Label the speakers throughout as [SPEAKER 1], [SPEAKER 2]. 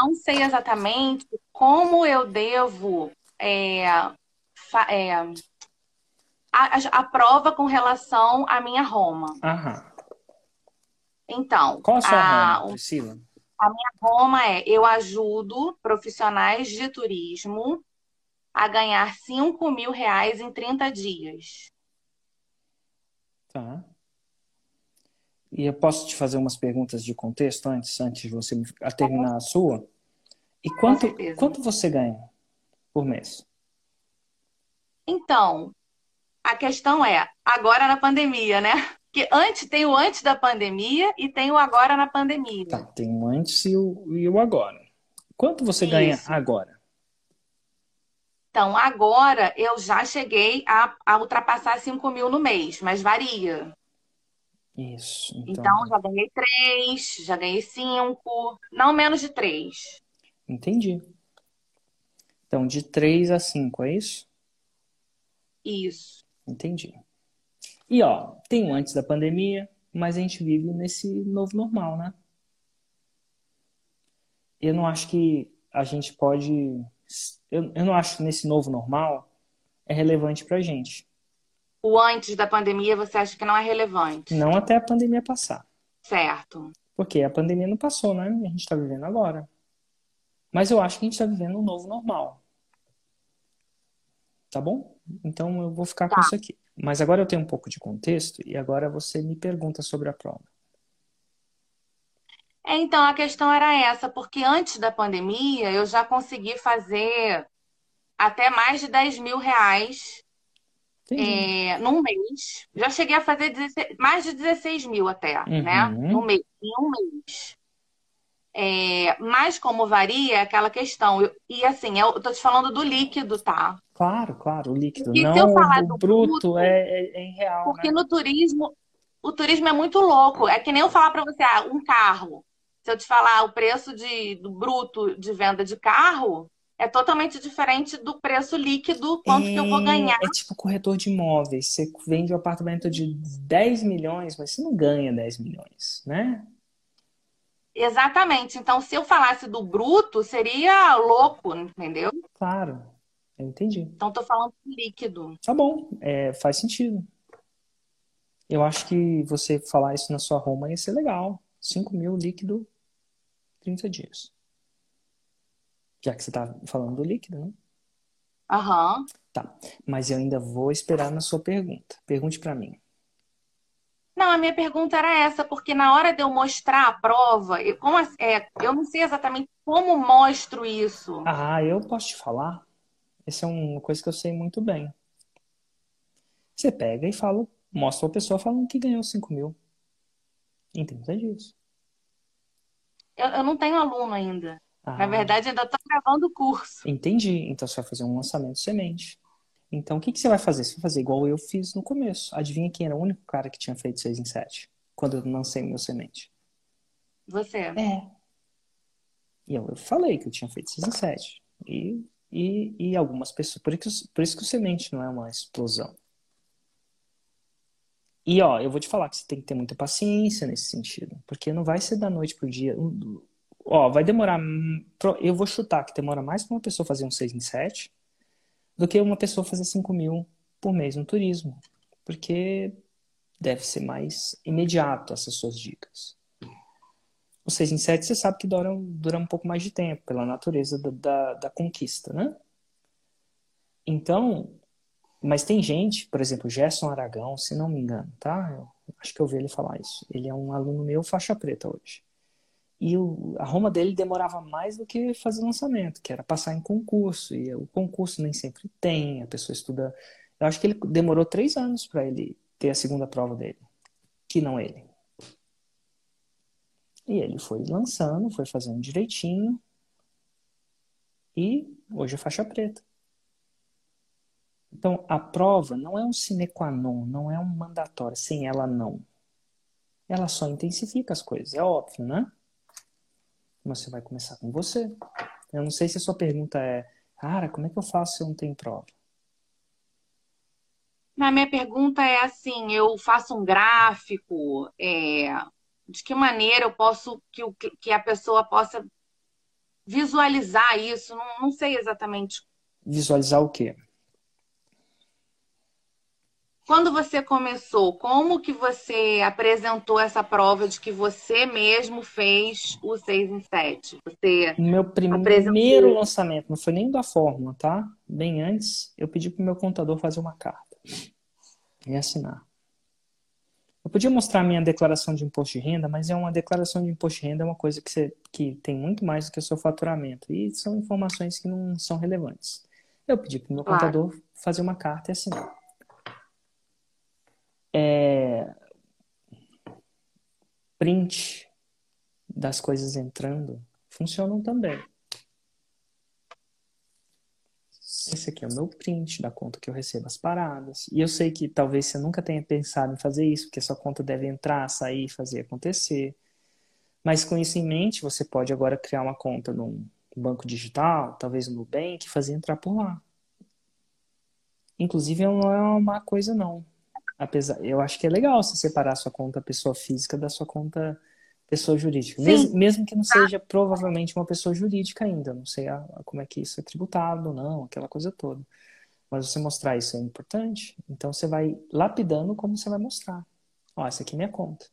[SPEAKER 1] não sei exatamente como eu devo é, é, a, a, prova com relação à minha Roma.
[SPEAKER 2] Aham.
[SPEAKER 1] Então.
[SPEAKER 2] Qual a sua a, Roma, Priscila?
[SPEAKER 1] A minha Roma é: eu ajudo profissionais de turismo a ganhar 5 mil reais em 30 dias.
[SPEAKER 2] Tá. E eu posso te fazer umas perguntas de contexto antes, antes de você terminar a sua? E quanto, quanto você ganha por mês?
[SPEAKER 1] Então, a questão é, agora na pandemia, né? Que antes tem o antes da pandemia e tem o agora na pandemia.
[SPEAKER 2] Tá, tem o antes e o, e o agora. Quanto você Isso. ganha agora?
[SPEAKER 1] Então, agora eu já cheguei a, a ultrapassar 5 mil no mês, mas varia.
[SPEAKER 2] Isso.
[SPEAKER 1] Então... então, já ganhei 3, já ganhei 5, não menos de 3.
[SPEAKER 2] Entendi. Então, de 3 a 5, é isso?
[SPEAKER 1] Isso.
[SPEAKER 2] Entendi. E ó, tem o antes da pandemia, mas a gente vive nesse novo normal, né? Eu não acho que a gente pode. Eu, eu não acho que nesse novo normal é relevante pra gente.
[SPEAKER 1] O antes da pandemia você acha que não é relevante?
[SPEAKER 2] Não até a pandemia passar.
[SPEAKER 1] Certo.
[SPEAKER 2] Porque a pandemia não passou, né? A gente tá vivendo agora. Mas eu acho que a gente tá vivendo um novo normal. Tá bom? Então eu vou ficar tá. com isso aqui. Mas agora eu tenho um pouco de contexto e agora você me pergunta sobre a prova.
[SPEAKER 1] É, então, a questão era essa, porque antes da pandemia eu já consegui fazer até mais de 10 mil reais é, num mês. Já cheguei a fazer 16, mais de 16 mil até, uhum. né? No mês, em um mês. É, mas como varia é aquela questão. Eu, e assim, eu tô te falando do líquido, tá?
[SPEAKER 2] Claro, claro, o líquido. Porque não, se eu falar do bruto, bruto é, é, é real.
[SPEAKER 1] Porque
[SPEAKER 2] né?
[SPEAKER 1] no turismo, o turismo é muito louco. É que nem eu falar para você, ah, um carro. Se eu te falar o preço de, do bruto de venda de carro, é totalmente diferente do preço líquido, quanto é, que eu vou ganhar.
[SPEAKER 2] É tipo corretor de imóveis. Você vende um apartamento de 10 milhões, mas você não ganha 10 milhões, né?
[SPEAKER 1] Exatamente. Então, se eu falasse do bruto, seria louco, entendeu?
[SPEAKER 2] Claro, eu entendi.
[SPEAKER 1] Então, estou falando do líquido.
[SPEAKER 2] Tá bom, é, faz sentido. Eu acho que você falar isso na sua Roma ia ser legal. 5 mil líquido, 30 dias. Já que você tá falando do líquido, né?
[SPEAKER 1] Aham.
[SPEAKER 2] Tá, mas eu ainda vou esperar na sua pergunta. Pergunte para mim.
[SPEAKER 1] Não, a minha pergunta era essa, porque na hora de eu mostrar a prova, eu, como, é, eu não sei exatamente como mostro isso.
[SPEAKER 2] Ah, eu posso te falar. Essa é uma coisa que eu sei muito bem. Você pega e fala, mostra a pessoa falando que ganhou 5 mil. Entenda disso.
[SPEAKER 1] Eu, eu não tenho aluno ainda. Ah. Na verdade, ainda estou gravando o curso.
[SPEAKER 2] Entendi. Então você vai fazer um lançamento semente. Então, o que, que você vai fazer? Você vai fazer igual eu fiz no começo. Adivinha quem era o único cara que tinha feito 6 em 7? Quando eu lancei meu semente.
[SPEAKER 1] Você.
[SPEAKER 2] É. E eu, eu falei que eu tinha feito 6 em 7. E, e, e algumas pessoas. Por isso, por isso que o semente não é uma explosão. E ó, eu vou te falar que você tem que ter muita paciência nesse sentido. Porque não vai ser da noite pro dia. Ó, vai demorar. Eu vou chutar que demora mais para uma pessoa fazer um 6 em 7 do que uma pessoa fazer 5 mil por mês no turismo. Porque deve ser mais imediato essas suas dicas. O 6 em 7 você sabe que dura, dura um pouco mais de tempo, pela natureza da, da, da conquista, né? Então, mas tem gente, por exemplo, Gerson Aragão, se não me engano, tá? Eu acho que eu vi ele falar isso. Ele é um aluno meu faixa preta hoje. E o, a Roma dele demorava mais do que fazer lançamento, que era passar em concurso. E o concurso nem sempre tem, a pessoa estuda. Eu acho que ele demorou três anos para ele ter a segunda prova dele, que não ele. E ele foi lançando, foi fazendo direitinho. E hoje é faixa preta. Então, a prova não é um sine qua non, não é um mandatório. Sem ela, não. Ela só intensifica as coisas, é óbvio, né? Mas você vai começar com você. Eu não sei se a sua pergunta é, cara, como é que eu faço se eu não tenho prova?
[SPEAKER 1] Na minha pergunta é assim, eu faço um gráfico, é, de que maneira eu posso que, o, que a pessoa possa visualizar isso, não, não sei exatamente.
[SPEAKER 2] Visualizar o quê?
[SPEAKER 1] Quando você começou, como que você apresentou essa prova de que você mesmo fez o 6 em 7? Você
[SPEAKER 2] meu primeiro apresentou... lançamento, não foi nem da fórmula, tá? Bem antes, eu pedi para o meu contador fazer uma carta e assinar. Eu podia mostrar minha declaração de imposto de renda, mas é uma declaração de imposto de renda é uma coisa que, você, que tem muito mais do que o seu faturamento. E são informações que não são relevantes. Eu pedi para o meu claro. contador fazer uma carta e assinar. É... Print das coisas entrando funcionam também. esse aqui é o meu print da conta que eu recebo as paradas. E eu sei que talvez você nunca tenha pensado em fazer isso, porque sua conta deve entrar, sair, fazer acontecer. Mas com isso em mente, você pode agora criar uma conta num banco digital, talvez no Nubank, e fazer entrar por lá. Inclusive, não é uma má coisa, não. Apesar, eu acho que é legal você separar a sua conta pessoa física da sua conta pessoa jurídica. Mesmo, mesmo, que não tá. seja provavelmente uma pessoa jurídica ainda. Não sei a, a, como é que isso é tributado ou não, aquela coisa toda. Mas você mostrar isso é importante. Então você vai lapidando como você vai mostrar. Ó, essa aqui é minha conta.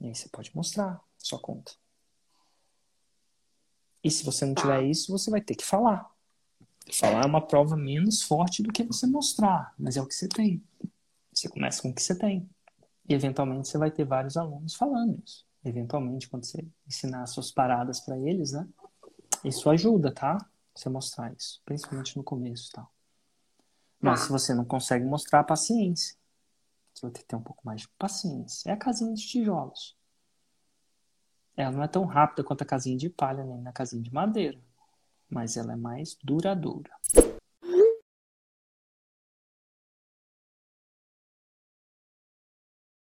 [SPEAKER 2] E aí você pode mostrar sua conta. E se você não tiver tá. isso, você vai ter que falar. Falar é uma prova menos forte do que você mostrar, mas é o que você tem. Você começa com o que você tem. E eventualmente você vai ter vários alunos falando isso. Eventualmente, quando você ensinar suas paradas para eles, né? Isso ajuda, tá? Você mostrar isso, principalmente no começo, tá? Mas ah. se você não consegue mostrar, paciência. Você vai ter que ter um pouco mais de paciência. É a casinha de tijolos. Ela não é tão rápida quanto a casinha de palha, nem na casinha de madeira. Mas ela é mais duradoura.